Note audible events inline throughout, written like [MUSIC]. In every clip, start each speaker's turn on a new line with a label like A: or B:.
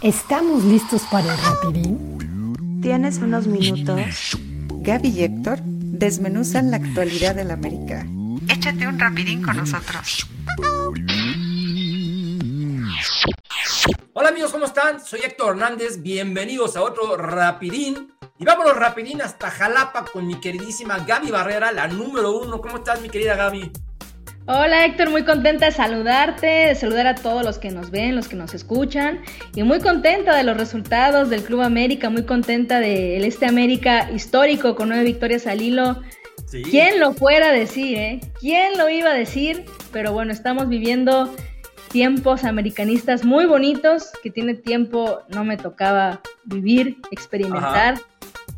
A: ¿Estamos listos para el rapidín?
B: ¿Tienes unos minutos?
C: Gaby y Héctor desmenuzan la actualidad del América.
B: Échate un rapidín con nosotros.
D: Hola amigos, ¿cómo están? Soy Héctor Hernández, bienvenidos a otro rapidín. Y vámonos rapidín hasta Jalapa con mi queridísima Gaby Barrera, la número uno. ¿Cómo estás, mi querida Gaby?
E: Hola Héctor, muy contenta de saludarte, de saludar a todos los que nos ven, los que nos escuchan y muy contenta de los resultados del Club América, muy contenta del este América histórico con nueve victorias al hilo. ¿Quién lo fuera a decir, eh? ¿Quién lo iba a decir? Pero bueno, estamos viviendo tiempos americanistas muy bonitos que tiene tiempo no me tocaba vivir, experimentar.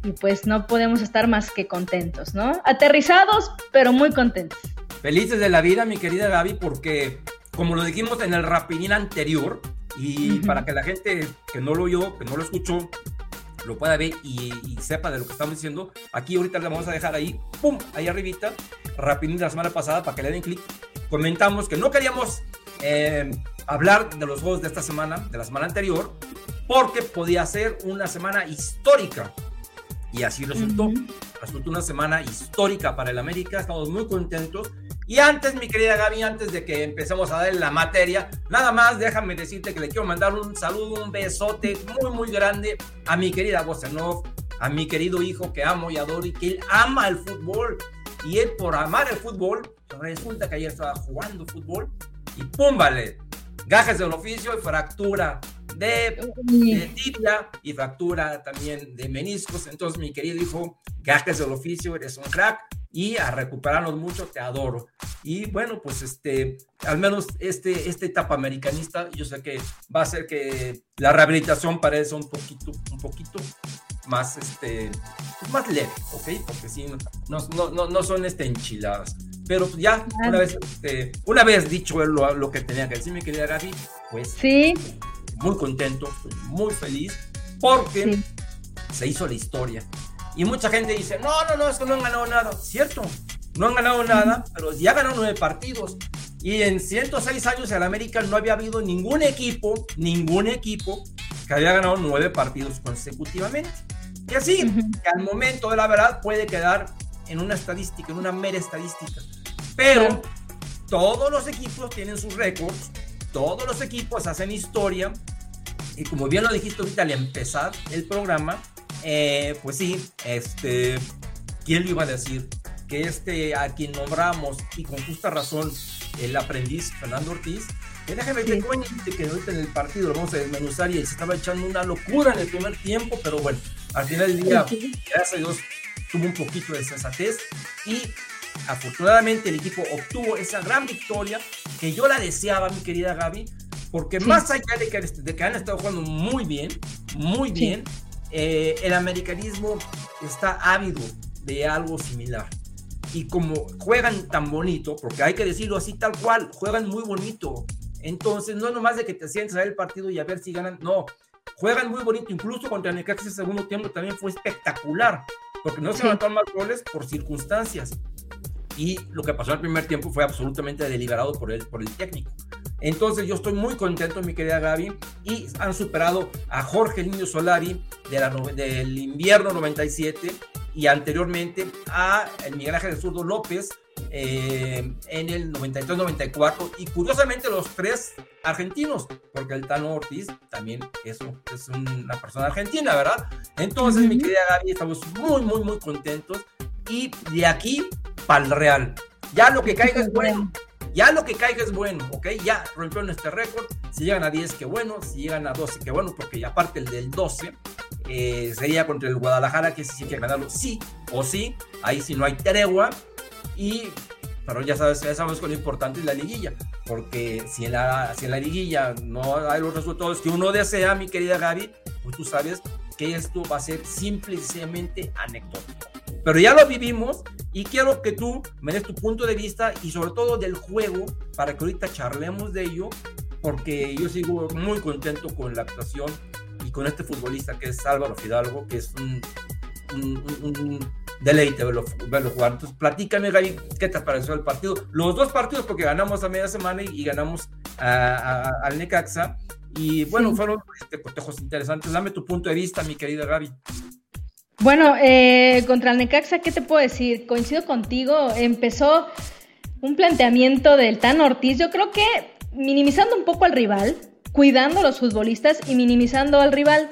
E: Y pues no podemos estar más que contentos, ¿no? Aterrizados, pero muy contentos.
D: Felices de la vida, mi querida Gaby, porque como lo dijimos en el rapidín anterior, y para que la gente que no lo oyó, que no lo escuchó, lo pueda ver y, sepa de lo que estamos diciendo, aquí ahorita le vamos a dejar ahí, pum, ahí arribita, rapidín de la semana pasada para que le den clic. Comentamos que no queríamos eh, hablar de los juegos de esta semana, de la semana anterior, porque podía ser una semana histórica. Y así resultó. Resultó una semana histórica para el América. Estamos muy contentos. Y antes, mi querida Gaby, antes de que empecemos a dar la materia, nada más déjame decirte que le quiero mandar un saludo, un besote muy, muy grande a mi querida Bosenov, a mi querido hijo que amo y adoro y que él ama el fútbol. Y él, por amar el fútbol, resulta que ayer estaba jugando fútbol y ¡pum! Vale, gajes del oficio y fractura de, tibia y fractura también de meniscos. Entonces, mi querido hijo, gajes del oficio, eres un crack y a recuperarnos mucho, te adoro. Y bueno, pues este, al menos este, esta etapa americanista, yo sé que va a ser que la rehabilitación parezca un poquito, un poquito más, este, más leve, ¿ok? Porque sí, no, no, no, no son este, enchiladas. Pero ya, una vez, este, una vez dicho lo, lo que tenía que decir mi querida Gaby, pues
E: sí.
D: muy contento, muy feliz, porque se hizo la historia. Y mucha gente dice, no, no, no, es que no han ganado nada. Cierto, no han ganado nada, pero ya ganaron nueve partidos. Y en 106 años en América no había habido ningún equipo, ningún equipo que había ganado nueve partidos consecutivamente. Y así, que al momento de la verdad puede quedar en una estadística, en una mera estadística. Pero todos los equipos tienen sus récords, todos los equipos hacen historia. Y como bien lo dijiste ahorita al empezar el programa, eh, pues sí, este, ¿quién le iba a decir? Que este, a quien nombramos, y con justa razón, el aprendiz Fernando Ortiz, que déjame que que ahorita en el partido lo vamos a desmenuzar y se estaba echando una locura en el primer tiempo, pero bueno, al final del día, gracias a Dios, tuvo un poquito de sensatez y afortunadamente el equipo obtuvo esa gran victoria que yo la deseaba, mi querida Gaby, porque más allá de que, de que, han estado jugando muy bien, muy bien, eh, el americanismo está ávido de algo similar. Y como juegan tan bonito, porque hay que decirlo así tal cual, juegan muy bonito. Entonces, no es nomás de que te sientes a ver el partido y a ver si ganan, no. Juegan muy bonito, incluso contra Necaxa ese segundo tiempo también fue espectacular, porque no se sí. más goles por circunstancias y lo que pasó en el primer tiempo fue absolutamente deliberado por el, por el técnico. Entonces yo estoy muy contento, mi querida Gaby, y han superado a Jorge Niño Solari de la, del invierno 97 y anteriormente a el Miguel Ángel Zurdo López eh, en el 93-94 y curiosamente los tres argentinos, porque el Tano Ortiz también es, es una persona argentina, ¿verdad? Entonces, uh -huh. mi querida Gaby, estamos muy, muy, muy contentos y de aquí para el Real. Ya lo que caiga es bueno. Ya lo que caiga es bueno, ¿ok? Ya rompieron este récord. Si llegan a 10, qué bueno. Si llegan a 12, qué bueno, porque aparte el del 12 eh, sería contra el Guadalajara, que sí que ganarlo sí o sí. Ahí sí no hay tregua. Y, pero ya sabes, ya sabes lo importante es la liguilla. Porque si en la, si en la liguilla no hay los resultados que uno desea, mi querida Gaby, pues tú sabes que esto va a ser simplemente anecdótico. Pero ya lo vivimos y quiero que tú me des tu punto de vista y sobre todo del juego para que ahorita charlemos de ello, porque yo sigo muy contento con la actuación y con este futbolista que es Álvaro Fidalgo, que es un, un, un, un deleite verlo, verlo, jugar. Entonces, platícame, Gaby, ¿qué te pareció el partido? Los dos partidos, porque ganamos a media semana y, y ganamos al Necaxa. Y bueno, fueron este, cotejos interesantes. Dame tu punto de vista, mi querida Gaby.
E: Bueno, eh, contra el Necaxa, ¿qué te puedo decir? Coincido contigo, empezó un planteamiento del Tan Ortiz, yo creo que minimizando un poco al rival, cuidando a los futbolistas y minimizando al rival.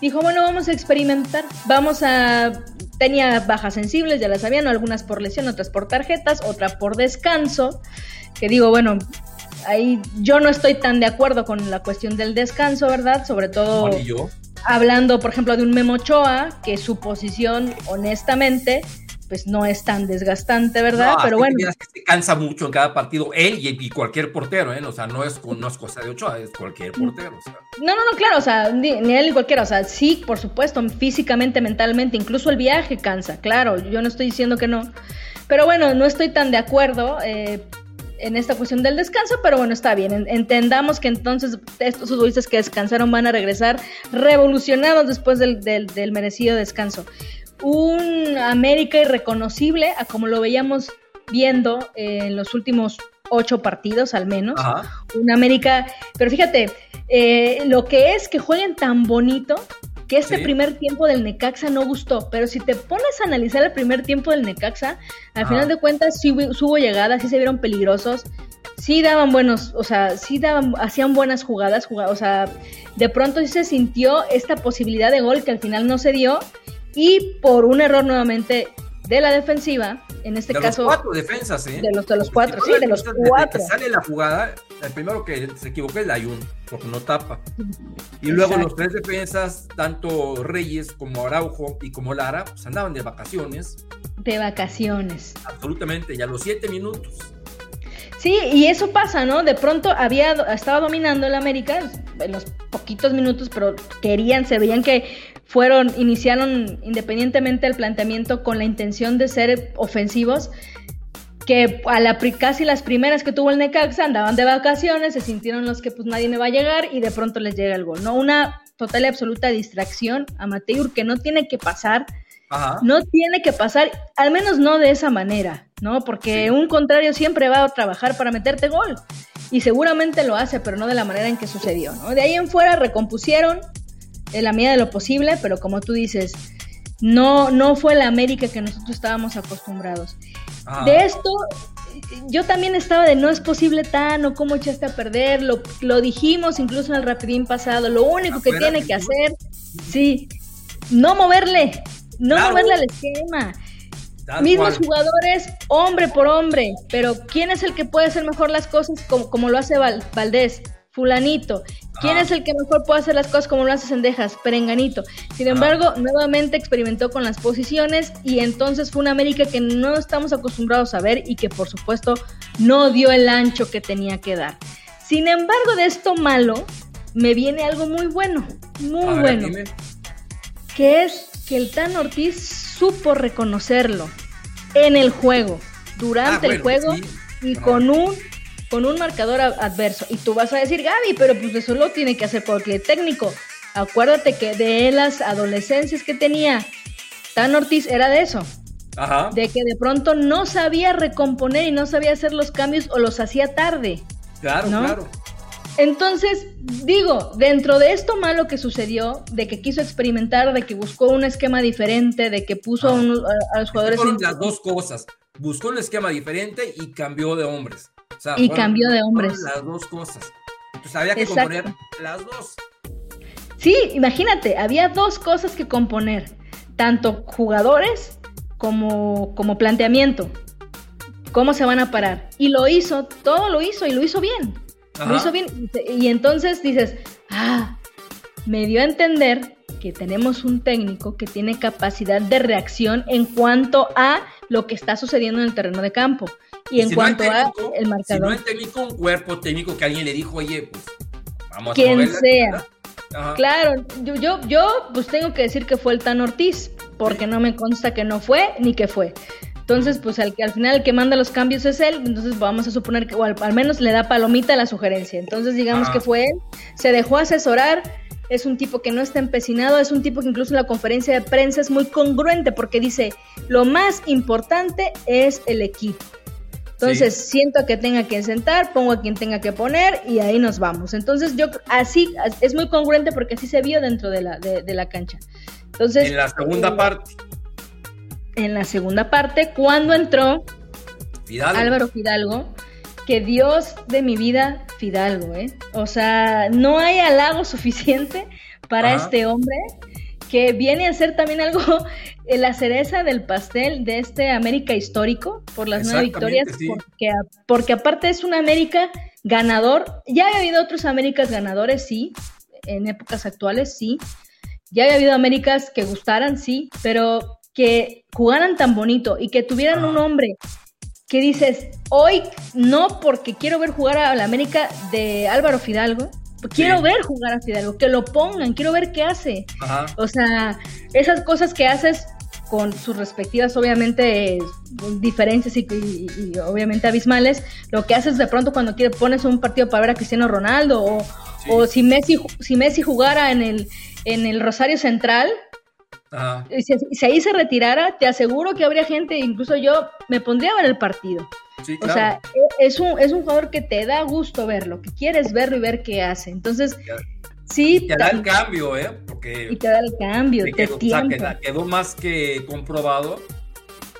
E: Dijo, bueno, vamos a experimentar, vamos a... Tenía bajas sensibles, ya las sabían, algunas por lesión, otras por tarjetas, otra por descanso, que digo, bueno, ahí yo no estoy tan de acuerdo con la cuestión del descanso, ¿verdad? Sobre todo hablando, por ejemplo, de un Memo Ochoa, que su posición, honestamente, pues no es tan desgastante, ¿verdad? Pero bueno.
D: Que se cansa mucho en cada partido, él y, cualquier portero, ¿eh? O sea, no es, no es cosa de Ochoa, es cualquier portero.
E: No, no, no, claro, o sea, ni, él ni cualquiera, o sea, sí, por supuesto, físicamente, mentalmente, incluso el viaje cansa, claro, yo no estoy diciendo que no. Pero bueno, no estoy tan de acuerdo. Eh, en esta cuestión del descanso, pero bueno, está bien. Entendamos que entonces estos futbolistas que descansaron van a regresar revolucionados después del, del merecido descanso un América irreconocible a como lo veíamos viendo en los últimos ocho partidos al menos. Un América, pero fíjate, eh, lo que es que jueguen tan bonito que este primer tiempo del Necaxa no gustó, pero si te pones a analizar el primer tiempo del Necaxa, al final de cuentas sí, hubo llegadas, sí se vieron peligrosos, sí daban buenos, o sea, sí daban, hacían buenas jugadas, jugadas, o sea, de pronto sí se sintió esta posibilidad de gol que al final no se dio y por un error nuevamente de la defensiva, en este caso...
D: De los cuatro defensas, ¿eh?
E: De los, de los cuatro, sí, de los cuatro.
D: Que sale la jugada, el primero que se equivoca es Ayun, porque no tapa. Y luego los tres defensas, tanto Reyes como Araujo y como Lara, pues andaban de vacaciones.
E: De vacaciones.
D: Absolutamente, y a los siete minutos.
E: Sí, y eso pasa, ¿no? De pronto había, estaba dominando el América en los poquitos minutos, pero querían, se veían que fueron, iniciaron independientemente el planteamiento con la intención de ser ofensivos, que a la, casi las primeras que tuvo el Necaxa andaban de vacaciones, se sintieron los que pues nadie me va a llegar y de pronto les llega el gol, ¿no? Una total y absoluta distracción a Mateur que no tiene que pasar, no tiene que pasar, al menos no de esa manera, ¿no? Porque un contrario siempre va a trabajar para meterte gol y seguramente lo hace, pero no de la manera en que sucedió, ¿no? De ahí en fuera recompusieron, en la medida de lo posible, pero como tú dices, no, no fue la América que nosotros estábamos acostumbrados. Ah. De esto, yo también estaba de no es posible tan o cómo echaste a perder, lo, lo dijimos incluso en el rapidín pasado, lo único que tiene que hacer, sí, no moverle, no moverle al esquema. Mismos jugadores, hombre por hombre, pero ¿quién es el que puede hacer mejor las cosas como, como lo hace Valdés? Fulanito. ¿Quién es el que mejor puede hacer las cosas como lo hace Sendejas? Perenganito. Sin embargo, nuevamente experimentó con las posiciones y entonces fue una América que no estamos acostumbrados a ver y que por supuesto no dio el ancho que tenía que dar. Sin embargo, de esto malo me viene algo muy bueno, muy bueno, que es que el Tan Ortiz supo reconocerlo en el juego, durante ah, el juego y con un con un marcador adverso. Y tú vas a decir, Gaby, pero pues eso lo tiene que hacer cualquier técnico. Acuérdate que de las adolescencias que tenía Tan Ortiz era de eso. Ajá. De que de pronto no sabía recomponer y no sabía hacer los cambios o los hacía tarde.
D: Claro, claro.
E: Entonces, digo, dentro de esto malo que sucedió, de que quiso experimentar, de que buscó un esquema diferente, de que puso a, los jugadores...
D: Fueron las dos cosas. Buscó un esquema diferente y cambió de hombres
E: y cambió de hombres.
D: Las dos cosas. Entonces había que componer las dos.
E: Sí, imagínate, había dos cosas que componer, tanto jugadores como, como planteamiento. ¿Cómo se van a parar? Y lo hizo, todo lo hizo y lo hizo bien. Lo hizo bien. Y entonces dices, ah, me dio a entender que tenemos un técnico que tiene capacidad de reacción en cuanto a lo que está sucediendo en el terreno de campo. Y en cuanto a el marcador. Si
D: no hay técnico, un cuerpo técnico que alguien le dijo, oye, pues vamos
E: a Quien sea. Claro, yo, yo, yo pues tengo que decir que fue el Tan Ortiz, porque no me consta que no fue ni que fue. Entonces, pues al, al final el que manda los cambios es él, entonces vamos a suponer que, o al, menos le da palomita a la sugerencia. Entonces, digamos que fue él, se dejó asesorar, es un tipo que no está empecinado, es un tipo que incluso en la conferencia de prensa es muy congruente porque dice, lo más importante es el equipo. Entonces siento que tenga que sentar, pongo a quien tenga que poner y ahí nos vamos. Entonces yo así es muy congruente porque así se vio dentro de la, de, la cancha. Entonces,
D: en la segunda
E: eh,
D: parte.
E: En la segunda parte, cuando entró Álvaro Fidalgo, que Dios de mi vida, Fidalgo, ¿eh? O sea, no hay halago [LAUGHS] suficiente para este hombre que viene a ser también algo, [LAUGHS] la cereza del pastel de este América histórico por las nueve victorias, porque, porque aparte es un América ganador. Ya había habido otros Américas ganadores, sí, en épocas actuales, sí. Ya había habido Américas que gustaran, sí, pero que jugaran tan bonito y que tuvieran un hombre que dices, hoy no porque quiero ver jugar a la América de Álvaro Fidalgo, quiero ver jugar a Fidalgo, que lo pongan, quiero ver qué hace. O sea, esas cosas que haces con sus respectivas, obviamente, diferencias y, obviamente abismales, lo que haces de pronto cuando quieres, pones un partido para ver a Cristiano Ronaldo o, o si Messi, si Messi jugara en el, en el Rosario Central, y si, ahí se retirara, te aseguro que habría gente, incluso yo me pondría a ver el partido. O sea, e, es un, es un jugador que te da gusto verlo, que quieres verlo y ver qué hace. Entonces, sí.
D: te da el cambio, ¿eh?
E: Porque y te da el cambio, te,
D: quedó, quedó más que comprobado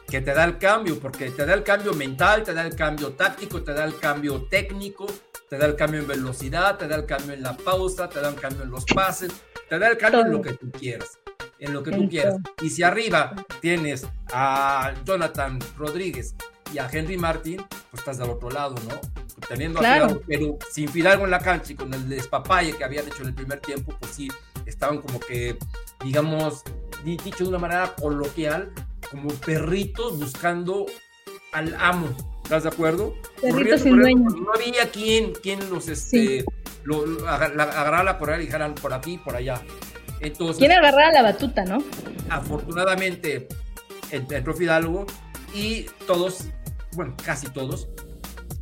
D: que te da el cambio, porque te da el cambio mental, te da el cambio táctico, te da el cambio técnico, te da el cambio en velocidad, te da el cambio en la pausa, te da el cambio en los pases, te da el cambio en lo que tú quieras en lo que tú quieras. Y si arriba tienes a Jonathan Rodríguez y a Henry Martin, pues estás del otro lado, ¿no? Teniendo a pero sin Fidalgo en la cancha y con el despapalle que habían hecho en el primer tiempo, pues sí, estaban como que, digamos, dicho de una manera coloquial, como perritos buscando al amo. ¿Estás de acuerdo?
E: Perritos sin dueño.
D: No había quien, quien los este, lo, agarrara por ahí y dejaran por aquí, por allá. Entonces,
E: ¿Quién agarrar la batuta, no?
D: Afortunadamente entró Fidalgo y todos, bueno, casi todos,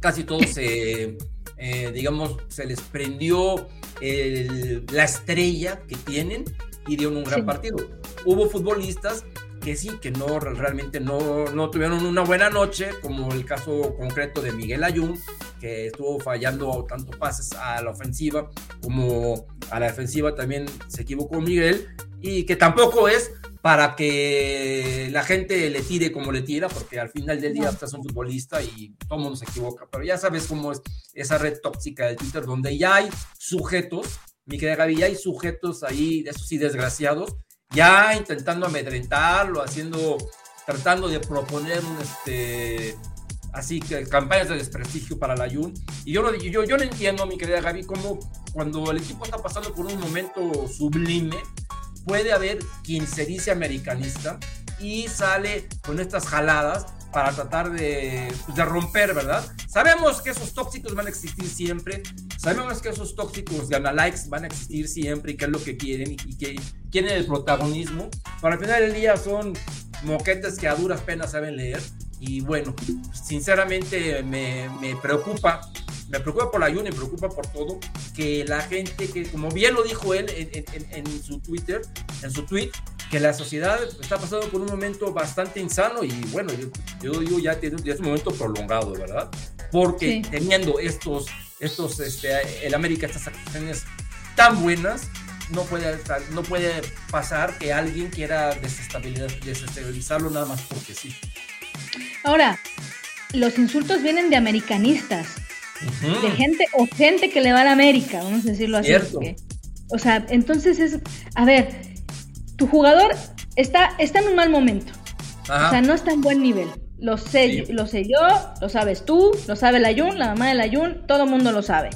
D: casi todos, eh, [LAUGHS] digamos, se les prendió la estrella que tienen y dieron un gran partido. Hubo futbolistas que sí, que no realmente no, no tuvieron una buena noche, como el caso concreto de Miguel Ayun, que estuvo fallando tanto pases a la ofensiva como a la defensiva también se equivocó Miguel, y que tampoco es para que la gente le tire como le tira, porque al final del día estás un futbolista y todo el mundo se equivoca, pero ya sabes cómo es esa red tóxica de Twitter donde ya hay sujetos, mi querida Gaby, ya hay sujetos ahí, esos sí desgraciados, ya intentando amedrentarlo, haciendo, tratando de proponer un, este, así que campañas de desprestigio para la Jun. Y yo, yo, yo no entiendo, mi querida Gaby, cómo cuando el equipo está pasando por un momento sublime, puede haber quien se dice americanista y sale con estas jaladas para tratar de, pues, de, romper, ¿verdad? Sabemos que esos tóxicos van a existir siempre, sabemos que esos tóxicos de likes van a existir siempre y que es lo que quieren y, que quieren el protagonismo, pero al final del día son moquetes que a duras penas saben leer y bueno, sinceramente me, me preocupa me preocupa por la ayuda, me preocupa por todo, que la gente, que como bien lo dijo él en, en, en, su Twitter, en su tweet, que la sociedad está pasando por un momento bastante insano y bueno, yo, digo ya, ya es un momento prolongado, ¿verdad? Porque teniendo estos, estos, este, el América, estas acciones tan buenas, no puede, no puede pasar que alguien quiera desestabilizarlo nada más porque sí.
E: Ahora, los insultos vienen de americanistas de gente o gente que le va a la América, vamos a decirlo así. o sea, entonces es, a ver, tu jugador está, está en un mal momento. O sea, no está en buen nivel. Lo sé, lo sé yo, lo sabes tú, lo sabe la Jun, la mamá de la Jun, todo el mundo lo sabe.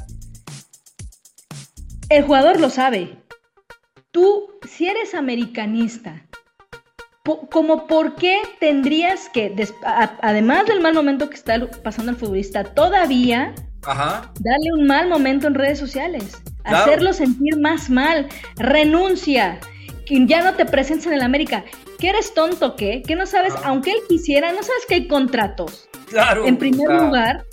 E: El jugador lo sabe. Tú, si eres americanista, como por qué tendrías que, además del mal momento que está pasando el futbolista, todavía Darle un mal momento en redes sociales. Hacerlo sentir más mal. Renuncia. Que ya no te presentes en el América. ¿Que eres tonto qué? Que no sabes, aunque él quisiera, no sabes que hay contratos.
D: Claro.
E: En primer lugar.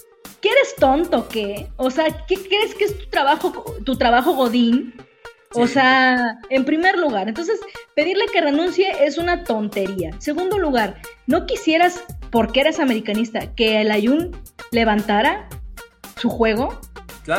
E: ¿Que eres tonto qué? O sea, ¿qué crees que es tu trabajo, tu trabajo Godín? O sea, en primer lugar, entonces pedirle que renuncie es una tontería. Segundo lugar, no quisieras porque eres americanista, que el Ayun levantara su juego.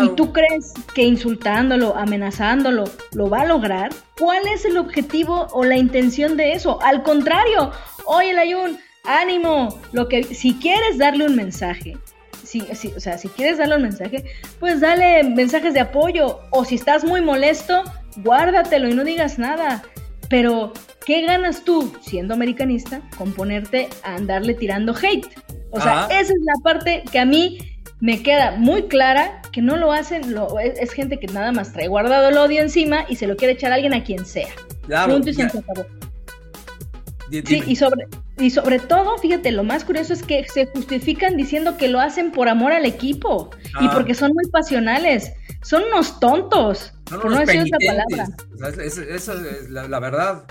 E: ¿Y tú crees que insultándolo, amenazándolo, lo va a lograr? ¿Cuál es el objetivo o la intención de eso? Al contrario, oye, Ayun, ánimo, lo que si quieres darle un mensaje, si, o sea, si quieres darle un mensaje, pues dale mensajes de apoyo o si estás muy molesto, guárdatelo y no digas nada. Pero ¿qué ganas tú siendo americanista con ponerte a andarle tirando hate? O sea, esa es la parte que a mí me queda muy clara que no lo hacen, lo, es, gente que nada más trae guardado el odio encima y se lo quiere echar a alguien a quien sea.
D: Claro,
E: Punto y se acabó. Sí, y sobre, y sobre todo, fíjate, lo más curioso es que se justifican diciendo que lo hacen por amor al equipo y ah. porque son muy pasionales. Son unos tontos, por no decir otra palabra.
D: esa es la, verdad.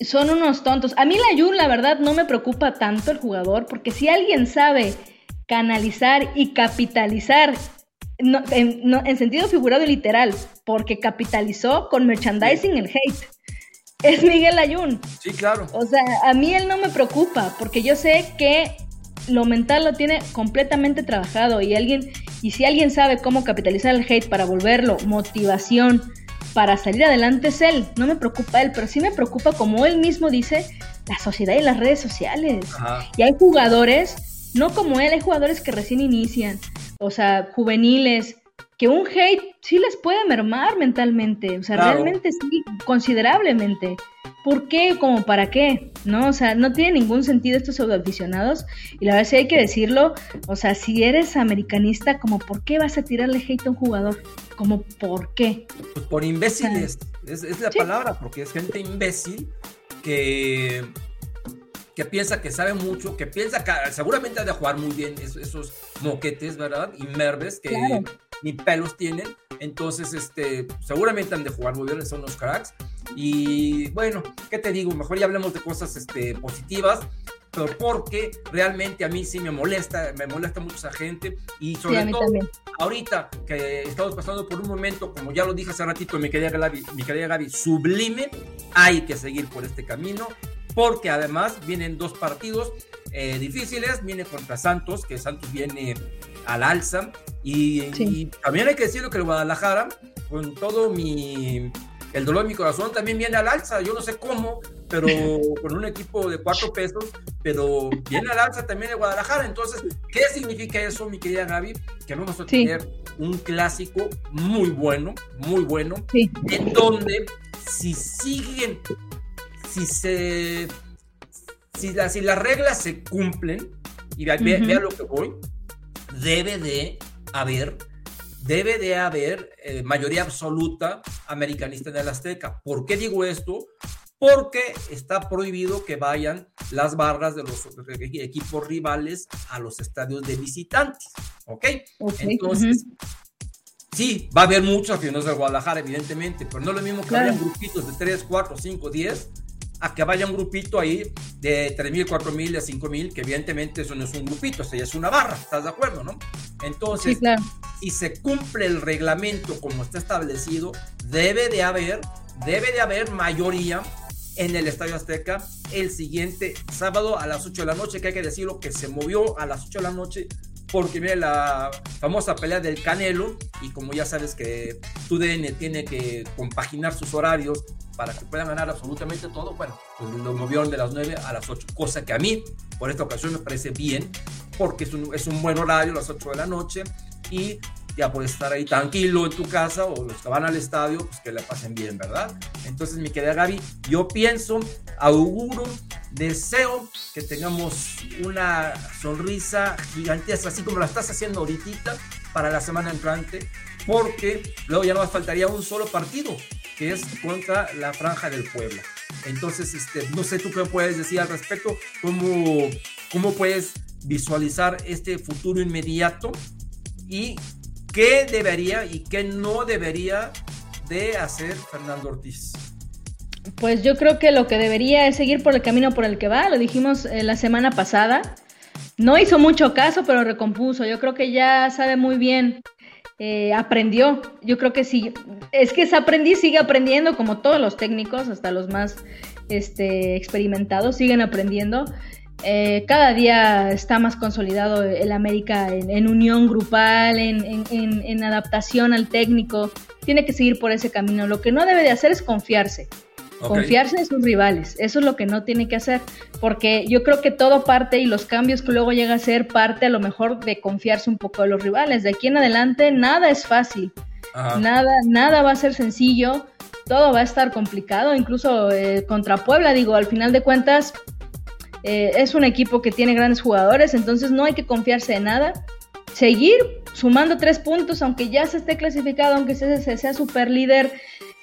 E: Son unos tontos. A mí la Jun, la verdad, no me preocupa tanto el jugador, porque si alguien sabe canalizar y capitalizar en, sentido figurado y literal, porque capitalizó con merchandising el hate es Miguel Ayun.
D: Sí, claro.
E: O sea, a mí él no me preocupa, porque yo sé que lo mental lo tiene completamente trabajado y alguien, y si alguien sabe cómo capitalizar el hate para volverlo motivación para salir adelante es él. No me preocupa él, pero sí me preocupa, como él mismo dice, la sociedad y las redes sociales. Y hay jugadores, no como él, hay jugadores que recién inician, o sea, juveniles, que un hate sí les puede mermar mentalmente, o sea, realmente sí, considerablemente. ¿Por qué? ¿Como para qué? ¿No? O sea, no tiene ningún sentido estos pseudoaficionados. Y la verdad sí hay que decirlo, o sea, si eres americanista, como ¿por qué vas a tirarle hate a un jugador? Como ¿por qué?
D: Pues por imbéciles, es, la palabra, porque es gente imbécil que que piensa que sabe mucho, que piensa que seguramente ha de jugar muy bien esos, moquetes, ¿verdad? Y merves que ni pelos tienen. Entonces, este, seguramente han de jugar muy bien, son los cracks. Y bueno, ¿qué te digo? Mejor ya hablemos de cosas este, positivas pero porque realmente a mí sí me molesta, me molesta mucho esa gente y sobre todo ahorita que estamos pasando por un momento, como ya lo dije hace ratito, mi querida Gaby, mi querida Gaby, sublime, hay que seguir por este camino porque además vienen dos partidos eh, difíciles, viene contra Santos, que Santos viene al alza, y, también hay que decirlo que el Guadalajara, con todo mi, el dolor de mi corazón, también viene al alza, yo no sé cómo, pero [LAUGHS] con un equipo de cuatro pesos, pero viene al alza también el Guadalajara, entonces, ¿qué significa eso, mi querida Gaby? Que vamos a tener un clásico muy bueno, muy bueno, en donde si siguen si se si, si las reglas se cumplen, y vea, lo que voy, debe de haber, debe de haber eh, mayoría absoluta americanista en el Azteca. ¿Por qué digo esto? Porque está prohibido que vayan las barras de los equipos rivales a los estadios de visitantes. ¿Ok? Entonces, sí, va a haber muchos aficionados del Guadalajara, evidentemente, pero no es lo mismo que vayan grupitos de 3, 4, 5, 10 a que vaya un grupito ahí de 3.000, 4.000, de 5.000, que evidentemente eso no es un grupito, eso ya es una barra, ¿estás de acuerdo, no? Entonces, si se cumple el reglamento como está establecido, debe de haber, debe de haber mayoría en el Estadio Azteca el siguiente sábado a las 8 de la noche, que hay que decirlo que se movió a las 8 de la noche porque viene la famosa pelea del Canelo y como ya sabes que TUDN tiene que compaginar sus horarios para que puedan ganar absolutamente todo, bueno, pues lo movieron de las 9 a las 8, cosa que a mí por esta ocasión me parece bien, porque es un, es un buen horario, las 8 de la noche, y ya puedes estar ahí tranquilo en tu casa o los que van al estadio, pues que la pasen bien, ¿verdad? Entonces, mi querida Gaby, yo pienso, auguro, deseo que tengamos una sonrisa gigantesca, así como la estás haciendo ahorita para la semana entrante, porque luego ya no nos faltaría un solo partido, que es contra la Franja del Puebla. Entonces, este, no sé tú qué puedes decir al respecto, cómo, cómo puedes visualizar este futuro inmediato y qué debería y qué no debería de hacer Fernando Ortiz.
E: Pues yo creo que lo que debería es seguir por el camino por el que va, lo dijimos eh, la semana pasada. No hizo mucho caso, pero recompuso. Yo creo que ya sabe muy bien, eh, aprendió. Yo creo que sí. Es que es aprendiz, sigue aprendiendo, como todos los técnicos, hasta los más este, experimentados, siguen aprendiendo. Eh, cada día está más consolidado el América en, unión grupal, en, adaptación al técnico. Tiene que seguir por ese camino. Lo que no debe de hacer es confiarse. Confiarse en sus rivales. Eso es lo que no tiene que hacer. Porque yo creo que todo parte y los cambios que luego llega a ser parte a lo mejor de confiarse un poco de los rivales. De aquí en adelante nada es fácil. Nada, nada va a ser sencillo. Todo va a estar complicado. Incluso eh, contra Puebla, digo, al final de cuentas eh, es un equipo que tiene grandes jugadores, entonces no hay que confiarse en nada. Seguir sumando tres puntos, aunque ya se esté clasificado, aunque se, sea super líder,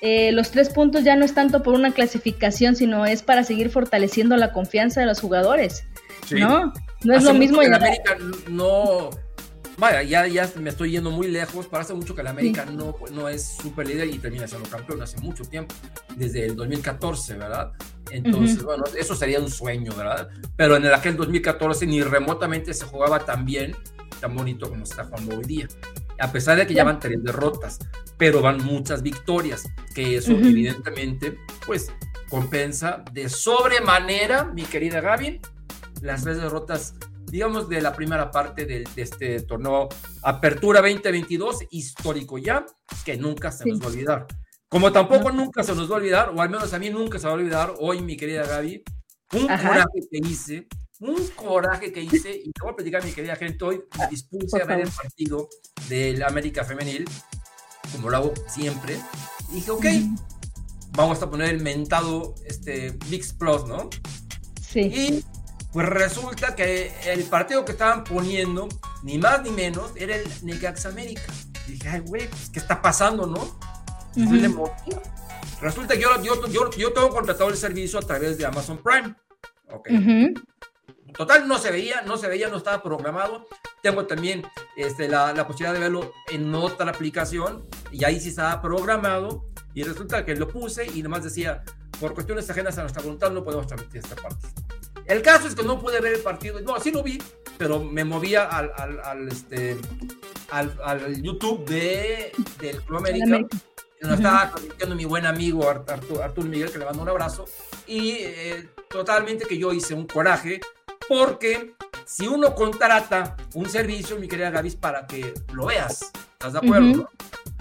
E: eh, los tres puntos ya no es tanto por una clasificación, sino es para seguir fortaleciendo la confianza de los jugadores. ¿No? No es lo mismo.
D: En América no. Vaya, ya, ya me estoy yendo muy lejos. Para hace mucho que el América no, no es super líder y termina siendo campeón hace mucho tiempo, desde el 2014, ¿verdad? Entonces, bueno, eso sería un sueño, ¿verdad? Pero en el aquel 2014 ni remotamente se jugaba tan bien, tan bonito como está jugando hoy día. A pesar de que ya van tres derrotas, pero van muchas victorias, que eso evidentemente, pues, compensa de sobremanera, mi querida Gaby, las tres derrotas, digamos, de la primera parte de, este torneo Apertura 2022, histórico ya, que nunca se nos va a olvidar. Como tampoco nunca se nos va a olvidar, o al menos a mí nunca se va a olvidar, hoy mi querida Gaby, un coraje que hice, un coraje que hice, y te voy a platicar, mi querida gente, hoy me dispuse a ver el partido del América Femenil, como lo hago siempre, y dije, ok, vamos a poner el mentado este, VIX Plus, ¿no?
E: Sí.
D: Y pues resulta que el partido que estaban poniendo, ni más ni menos, era el Necax América. dije, ay, güey, pues, ¿qué está pasando, no? Resulta que yo, yo, yo, yo, tengo contratado el servicio a través de Amazon Prime. Ok. Total, no se veía, no se veía, no estaba programado. Tengo también este, la, la, posibilidad de verlo en otra aplicación y ahí sí estaba programado. Y resulta que lo puse y nomás decía, por cuestiones ajenas a nuestra voluntad no podemos transmitir esta parte. El caso es que no pude ver el partido. No, sí lo vi, pero me movía al, al, al este, al, al, YouTube de, del Club América nos estaba convirtiendo mi buen amigo Artur, Miguel, que le mando un abrazo, y eh, totalmente que yo hice un coraje, porque si uno contrata un servicio, mi querida Gavis, para que lo veas, ¿estás de acuerdo?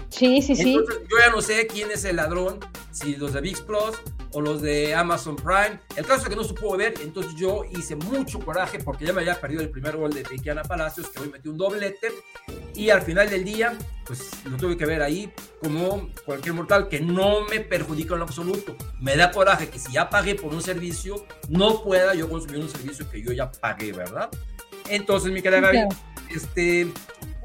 E: Sí, sí, sí.
D: Yo ya no sé quién es el ladrón, si los de VIX Plus o los de Amazon Prime. El caso es que no se pudo ver, entonces yo hice mucho coraje porque ya me había perdido el primer gol de Tiana Palacios, que hoy metió un doblete, y al final del día, pues lo tuve que ver ahí como cualquier mortal que no me perjudica en lo absoluto. Me da coraje que si ya pagué por un servicio, no pueda yo consumir un servicio que yo ya pagué, ¿verdad? Entonces, mi querida Gaby, este,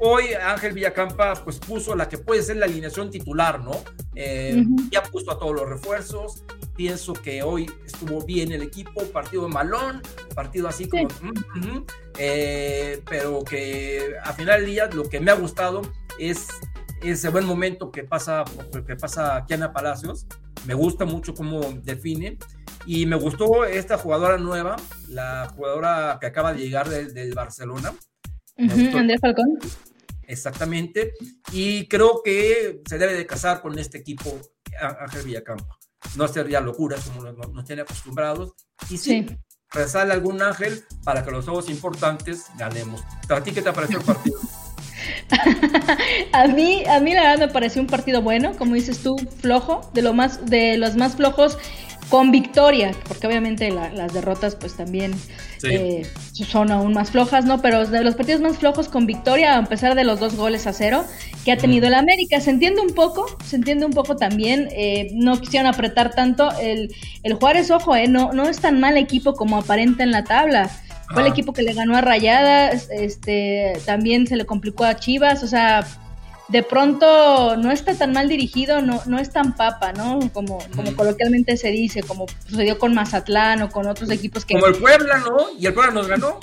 D: Hoy Ángel Villacampa pues puso la que puede ser la alineación titular, ¿no? Eh, ya puso a todos los refuerzos. Pienso que hoy estuvo bien el equipo, partido de malón, partido así como... Eh, pero que a final del día lo que me ha gustado es ese buen momento que pasa, que pasa Kiana Palacios. Me gusta mucho cómo define. Y me gustó esta jugadora nueva, la jugadora que acaba de llegar del, Barcelona.
E: Andrés Falcón.
D: Exactamente. Y creo que se debe de casar con este equipo Ángel Villacampa. No sería locuras como nos, tiene acostumbrados. Y sí, sí. algún ángel para que los juegos importantes ganemos. ¿A ti qué te pareció el partido? [LAUGHS]
E: a mí, a mí la verdad me pareció un partido bueno, como dices tú, flojo, de lo más, de los más flojos con victoria, porque obviamente las derrotas pues también eh, son aún más flojas, ¿no? Pero de los partidos más flojos con victoria, a pesar de los dos goles a cero que ha tenido el América, se entiende un poco, se entiende un poco también, eh, no quisieron apretar tanto, el, el Juárez, ojo, eh, no, no es tan mal equipo como aparenta en la tabla, fue el equipo que le ganó a Rayadas, este, también se le complicó a Chivas, o sea, de pronto no está tan mal dirigido, no, no es tan papa, ¿no? Como, como coloquialmente se dice, como sucedió con Mazatlán o con otros equipos que...
D: Como el Puebla, ¿no? Y el Puebla nos ganó.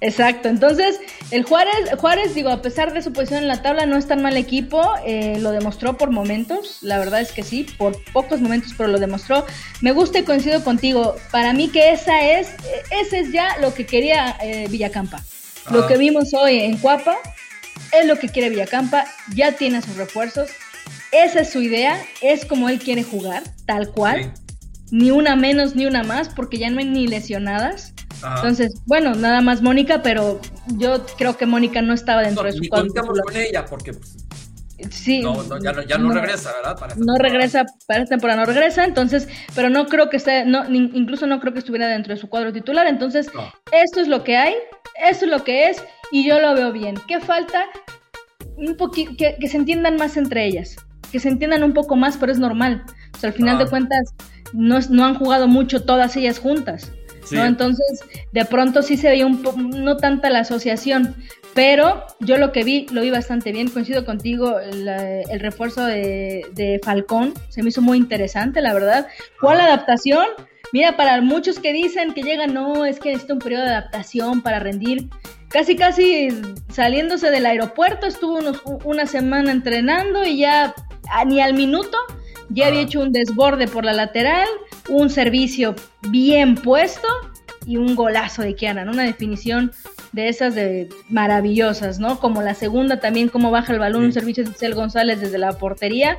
E: Exacto, entonces el Juárez, Juárez, digo, a pesar de su posición en la tabla, no es tan mal equipo, eh, lo demostró por momentos, la verdad es que sí, por pocos momentos, pero lo demostró. Me gusta y coincido contigo, para mí que esa es, ese es ya lo que quería eh, Villacampa. Lo que vimos hoy en Cuapa es lo que quiere Villacampa, ya tiene sus refuerzos, esa es su idea, es como él quiere jugar, tal cual, ni una menos ni una más, porque ya no hay ni lesionadas. Entonces, bueno, nada más Mónica, pero yo creo que Mónica no estaba dentro de su cuadro.
D: con ella porque pues,
E: Sí,
D: no, no, ya, no, ya no, regresa, ¿verdad? Para
E: no
D: temporada.
E: regresa, para esta temporada no regresa, entonces, pero no creo que esté, no, incluso no creo que estuviera dentro de su cuadro titular, entonces, esto es lo que hay, esto es lo que es, y yo lo veo bien. ¿Qué falta? Un poquito, que, que se entiendan más entre ellas, que se entiendan un poco más, pero es normal. O sea, al final
D: Ah.
E: de cuentas, no, es- no han jugado mucho todas ellas juntas.
D: Sí.
E: ¿no? Entonces, de pronto sí se veía un po- no tanta la asociación, pero yo lo que vi, lo vi bastante bien, coincido contigo, el refuerzo de, de Falcón se me hizo muy interesante, la verdad. ¿Cuál adaptación? Mira, para muchos que dicen que llegan, no, es que necesita un periodo de adaptación para rendir. Casi, casi saliéndose del aeropuerto, estuvo unos- una semana entrenando y ya a- ni al minuto ya había
D: Ajá.
E: hecho un desborde por la lateral, un servicio bien puesto y un golazo de Kiana, ¿no? Una definición de esas de maravillosas, ¿no? Como la segunda también, cómo baja el balón, un servicio de Cel González desde la portería,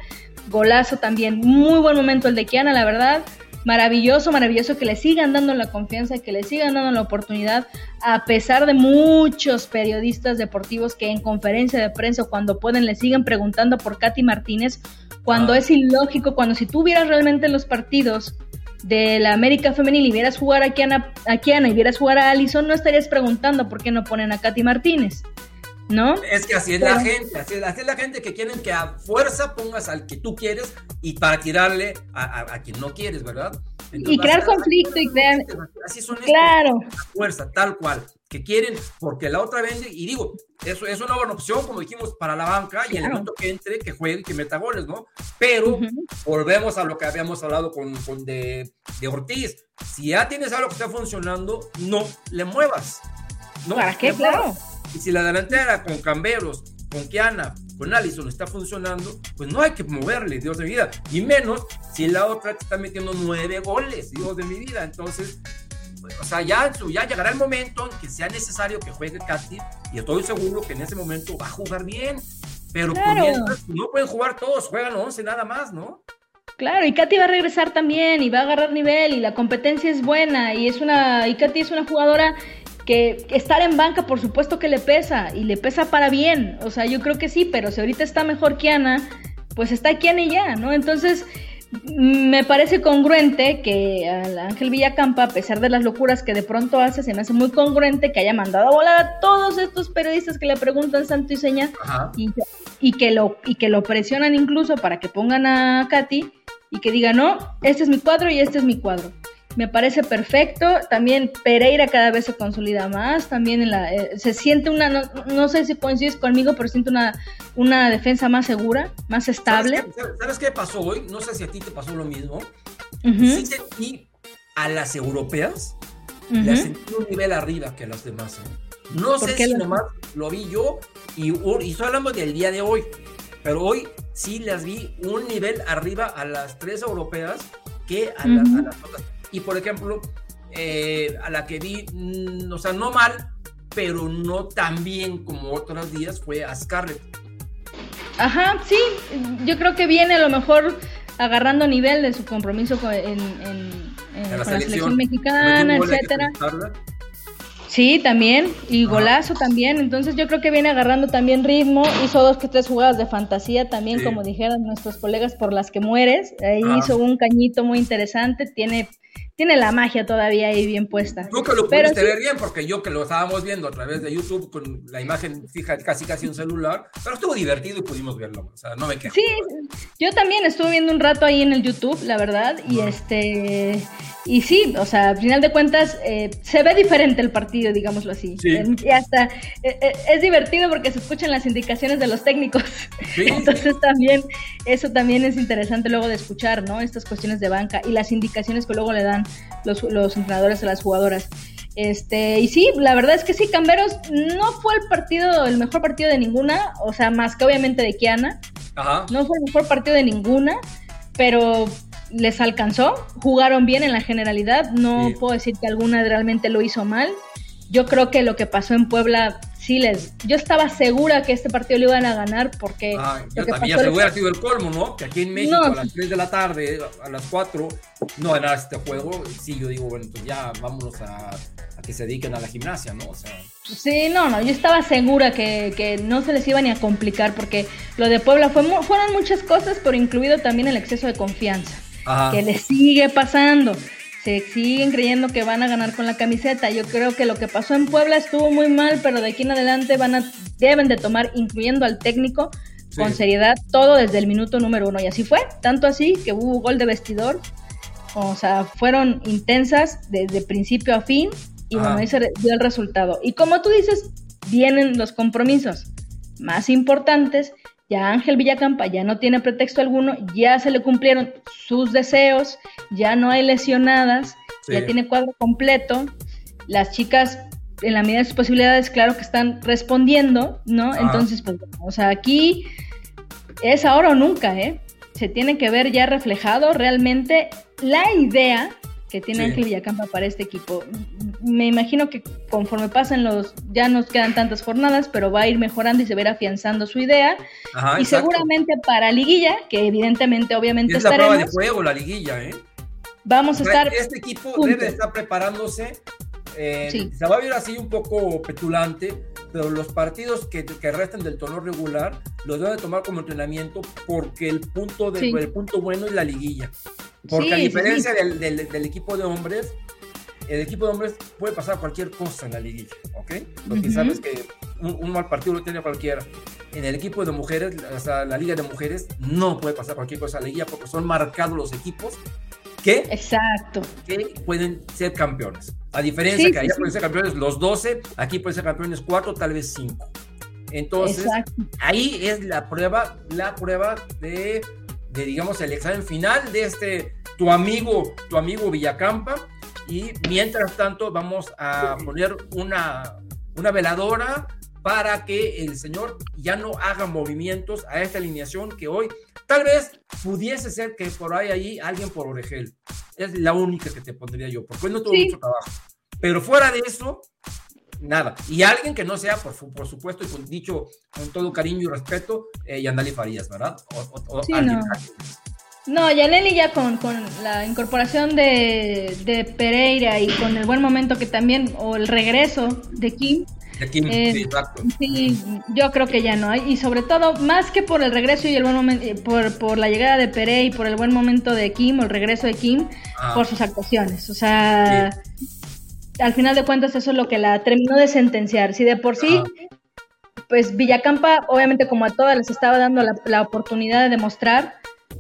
E: golazo también, muy buen momento el de Kiana, la verdad. Maravilloso, maravilloso que le sigan dando la confianza, que le sigan dando la oportunidad, a pesar de muchos periodistas deportivos que en conferencia de prensa cuando pueden le siguen preguntando por Katy Martínez, cuando
D: Ah.
E: es ilógico, cuando si tú vieras realmente los partidos de la América Femenil y vieras jugar a Kiana, a Kiana y vieras jugar a Allison, no estarías preguntando por qué no ponen a Katy Martínez, ¿no?
D: Es que así es la gente, así es, así es la gente que quieren que a fuerza pongas al que tú quieres y para tirarle a, a- a quien no quieres, ¿verdad?
E: Y crear conflicto y crear-
D: Así son estos,
E: Claro,
D: a fuerza, tal cual, que quieren porque la otra vende, y digo, eso es una buena opción, como dijimos, para la banca, y en el
E: Claro.
D: momento que entre, que juegue, que meta goles, ¿no? Pero volvemos a lo que habíamos hablado con, con de, de Ortiz. Si ya tienes algo que está funcionando, no le muevas. No
E: ¿para qué?
D: muevas. Y si la delantera con Camberos, con Kiana, con Allison está funcionando, pues no hay que moverle, Dios de mi vida. Y menos si la otra te está metiendo nueve goles, Dios de mi vida. Entonces, pues, o sea, ya, ya llegará el momento en que sea necesario que juegue Katy y estoy seguro que en ese momento va a jugar bien. Pero
E: Claro.
D: mientras, no pueden jugar todos, juegan 11 nada más, ¿no?
E: Claro, y Katy va a regresar también y va a agarrar nivel y la competencia es buena y es una y Katy es una jugadora que estar en banca por supuesto que le pesa y le pesa para bien, o sea, yo creo que sí, pero si ahorita está mejor Kiana, pues está Kiana y ya, ¿no? Entonces, mm, me parece congruente que al Ángel Villacampa, a pesar de las locuras que de pronto hace, se me hace muy congruente que haya mandado a volar a todos estos periodistas que le preguntan santo y seña y, y que lo y que lo presionan incluso para que pongan a Katy y que diga no, este es mi cuadro y este es mi cuadro. Me parece perfecto. También Pereira cada vez se consolida más. También en la, eh, se siente una, no, no sé si coincides conmigo, pero siento una, una defensa más segura, más estable.
D: ¿Sabes qué, ¿Sabes qué pasó hoy? No sé si a ti te pasó lo mismo.
E: Ujú,
D: Sí sentí a las europeas, las sentí un nivel arriba que las demás. ¿eh? No
E: ¿Por
D: sé si
E: las-
D: nomás lo vi yo y, y estoy hablando del día de hoy, pero hoy sí las vi un nivel arriba a las tres europeas que a, las- a las otras. Y por ejemplo, eh, a la que vi, mm, o sea, no mal, pero no tan bien como otros días fue a Scarlett.
E: Ajá, sí. Yo creo que viene a lo mejor agarrando nivel de su compromiso con, en, en- en-
D: En
E: con
D: la
E: selección mexicana, etcétera. Sí, también, y
D: Ajá.
E: golazo también, entonces yo creo que viene agarrando también ritmo, hizo dos que tres jugadas de fantasía también,
D: Sí.
E: como dijeron nuestros colegas, por las que mueres, ahí
D: Ajá.
E: hizo un cañito muy interesante, tiene, tiene la magia todavía ahí bien puesta.
D: Tú que lo
E: Pero
D: pudiste
E: sí.
D: ver bien, porque yo que lo estábamos viendo a través de YouTube con la imagen fija casi casi un celular, pero estuvo divertido y pudimos verlo. O sea, no me quejo.
E: Sí, yo también estuve viendo un rato ahí en el YouTube, la verdad, y este y sí, o sea, al final de cuentas eh, se ve diferente el partido, digámoslo así.
D: Sí.
E: Eh, Y hasta eh, eh, es divertido porque se escuchan las indicaciones de los técnicos.
D: Sí. [LAUGHS]
E: Entonces también eso también es interesante luego de escuchar, ¿no? Estas cuestiones de banca y las indicaciones que luego le dan los, los entrenadores a las jugadoras. Este, y sí, la verdad es que sí, Camberos no fue el partido, el mejor partido de ninguna, o sea, más que obviamente de Kiana,
D: Ajá.
E: no fue el mejor partido de ninguna, pero les alcanzó, jugaron bien en la generalidad, no
D: Sí.
E: puedo decir que alguna realmente lo hizo mal. Yo creo que lo que pasó en Puebla sí les. Yo estaba segura que este partido lo iban a ganar porque.
D: Ah,
E: lo
D: yo
E: que
D: también
E: pasó
D: se
E: el-
D: hubiera sido el colmo, ¿no? Que aquí en México
E: No.
D: a las 3 de la tarde, a las 4, no ganara este juego. Sí, yo digo, bueno, pues ya vámonos a, a que se dediquen a la gimnasia, ¿no? O sea,
E: Sí, no, no, yo estaba segura que, que no se les iba ni a complicar porque lo de Puebla fue, mu- fueron muchas cosas, pero incluido también el exceso de confianza,
D: Ajá.
E: que les sigue pasando. Se siguen creyendo que van a ganar con la camiseta. Yo creo que lo que pasó en Puebla estuvo muy mal, pero de aquí en adelante van a, deben de tomar, incluyendo al técnico,
D: Sí.
E: con seriedad todo desde el minuto número uno. Y así fue, tanto así que hubo gol de vestidor. O sea, fueron intensas desde principio a fin y
D: Ajá.
E: bueno, ahí se dio el resultado. Y como tú dices, vienen los compromisos más importantes. Ya Ángel Villacampa ya no tiene pretexto alguno, ya se le cumplieron sus deseos, ya no hay lesionadas,
D: Sí.
E: ya tiene cuadro completo. Las chicas, en la medida de sus posibilidades, claro que están respondiendo, ¿no?
D: Ajá.
E: Entonces, pues, o sea, aquí es ahora o nunca, ¿eh? Se tiene que ver ya reflejado realmente la idea que tiene
D: Sí.
E: Ángel Villacampa para este equipo. Me imagino que conforme pasen los, ya nos quedan tantas jornadas, pero va a ir mejorando y se va a ir afianzando su idea.
D: Ajá,
E: y
D: exacto.
E: seguramente para Liguilla, que evidentemente, obviamente
D: es la prueba de
E: estaremos,
D: fuego, la liguilla, ¿eh?
E: vamos a estar
D: este equipo debe estar preparándose. eh,
E: Sí.
D: Se va a ver así un poco petulante, pero los partidos que, que resten del torneo regular los deben de tomar como entrenamiento porque el punto, de,
E: Sí.
D: el punto bueno es la liguilla. Porque
E: Sí,
D: a
E: sí,
D: diferencia Del, del- del equipo de hombres, el equipo de hombres puede pasar cualquier cosa en la liguilla, ¿ok? Porque
E: Ujú.
D: sabes que un, un mal partido lo tiene cualquiera. En el equipo de mujeres, o sea, la liga de mujeres, no puede pasar cualquier cosa en la liguilla porque son marcados los equipos que
E: Exacto.
D: que pueden ser campeones. A diferencia
E: Sí,
D: que allá
E: sí.
D: pueden ser campeones los 12, aquí pueden ser campeones 4, tal vez 5. Entonces,
E: Exacto.
D: ahí es la prueba, la prueba de, de, digamos, el examen final de este, tu amigo, tu amigo Villacampa. Y mientras tanto, vamos a poner una, una veladora para que el señor ya no haga movimientos a esta alineación que hoy tal vez pudiese ser que por ahí allí alguien por Oregel. Es la única que te pondría yo, porque hoy no tuvo
E: Sí.
D: mucho trabajo. Pero fuera de eso, nada. Y alguien que no sea, por, por supuesto, y con, dicho con todo cariño y respeto, eh, Yandali Farías, ¿verdad? O, o-
E: Sí,
D: alguien
E: no.
D: más.
E: No, Yaneli ya con, con la incorporación de, de Pereira y con el buen momento que también, o el regreso de Kim,
D: Kim,
E: Eh,
D: sí, exacto.
E: sí, yo creo que ya no. Y sobre todo, más que por el regreso y el buen momento, por, por la llegada de Pereira y por el buen momento de Kim, o el regreso de Kim,
D: Ah,
E: por sus actuaciones. O sea, al final de cuentas eso es lo que la terminó de sentenciar. Si de por sí, pues Villacampa, obviamente como a todas les estaba dando la, la oportunidad de demostrar,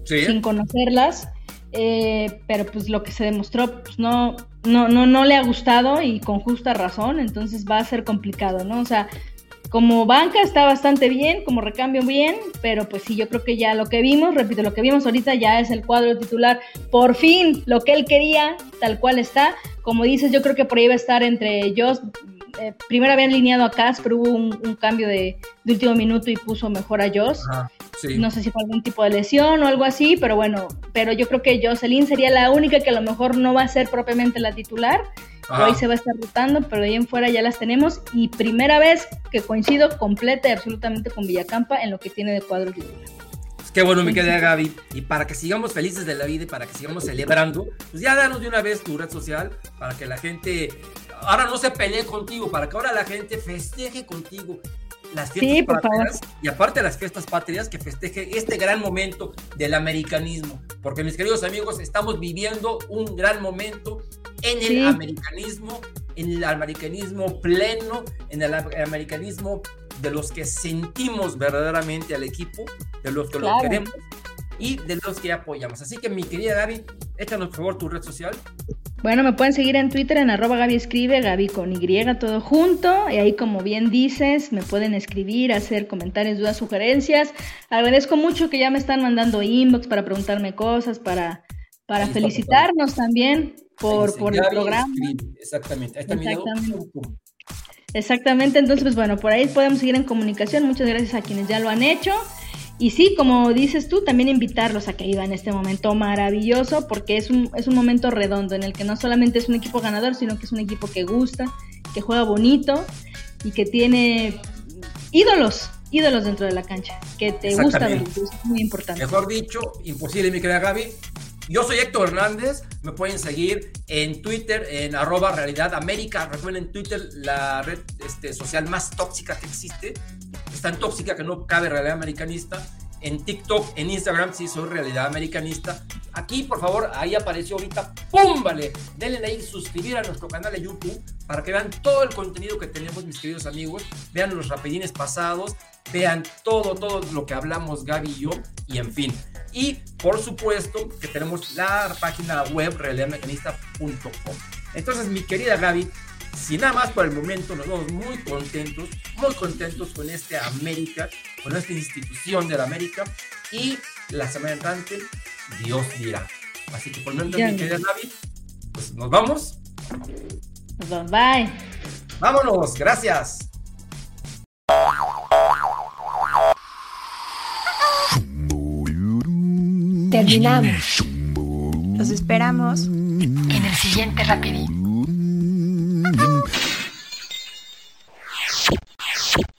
D: sí.
E: sin conocerlas, eh, pero pues lo que se demostró pues no, no, no, no le ha gustado y con justa razón, entonces va a ser complicado, ¿no? O sea, como banca está bastante bien, como recambio bien, pero pues sí, yo creo que ya lo que vimos, repito, lo que vimos ahorita ya es el cuadro titular, por fin, lo que él quería, tal cual está, como dices, yo creo que por ahí va a estar entre ellos, eh, primero habían alineado a Cas, pero hubo un, un cambio de, de último minuto y puso mejor a Joss.
D: Ajá, sí.
E: No sé si fue algún tipo de lesión o algo así, pero bueno, pero yo creo que Jocelyn sería la única que a lo mejor no va a ser propiamente la titular.
D: Ajá.
E: Hoy se va a estar rotando, pero de ahí en fuera ya las tenemos. Y primera vez que coincido completa y absolutamente con Villacampa en lo que tiene de cuadro titular.
D: Pues Qué bueno, mi querida Gaby. Y para que sigamos felices de la vida y para que sigamos celebrando, pues ya danos de una vez tu red social para que la gente ahora no se pelee contigo, para que ahora la gente festeje contigo las fiestas
E: Sí,
D: patrias y aparte las fiestas patrias que festeje este gran momento del americanismo, porque mis queridos amigos estamos viviendo un gran momento en el
E: Sí.
D: americanismo, en el americanismo pleno, en el americanismo de los que sentimos verdaderamente al equipo, de los que
E: Claro.
D: lo queremos y de los que apoyamos. Así que mi querida Gaby, échanos por favor tu red social.
E: Bueno, me pueden seguir en Twitter en arroba Gaby Escribe, Gaby con Y todo junto. Y ahí, como bien dices, me pueden escribir, hacer comentarios, dudas, sugerencias. Agradezco mucho que ya me están mandando inbox para preguntarme cosas, para, para felicitarnos también por, por el programa.
D: escribe. Exactamente. Ahí está.
E: Exactamente. Exactamente, entonces pues bueno, por ahí podemos seguir en comunicación. Muchas gracias a quienes ya lo han hecho. Y sí, como dices tú, también invitarlos a que vivan este momento maravilloso, porque es un, es un momento redondo en el que no solamente es un equipo ganador, sino que es un equipo que gusta, que juega bonito y que tiene ídolos, ídolos dentro de la cancha, que te gusta ver, es muy importante.
D: Mejor dicho, imposible, mi querida Gaby. Yo soy Héctor Hernández, me pueden seguir en Twitter, en arroba Realidad América. Recuerden, en Twitter la red este, social más tóxica que existe. Es tan tóxica que no cabe realidad americanista. En TikTok, en Instagram, sí soy realidad americanista. Aquí, por favor, ahí apareció ahorita. ¡Pum! Vale. Denle ahí suscribir a nuestro canal de YouTube para que vean todo el contenido que tenemos, mis queridos amigos. Vean los rapidines pasados. Vean todo, todo lo que hablamos Gaby y yo. Y en fin. Y por supuesto que tenemos la página web realidadmecanista.com. Entonces, mi querida Gaby, sin nada más por el momento, nos vemos muy contentos, muy contentos con este América, con esta institución de la América. Y la semana entrante, Dios dirá. Así que por el momento, mi querida Gaby, pues nos vamos.
E: Bye bye.
D: Vámonos, gracias.
A: Terminamos.
C: Los esperamos
A: en el siguiente rapidín. yum, yum.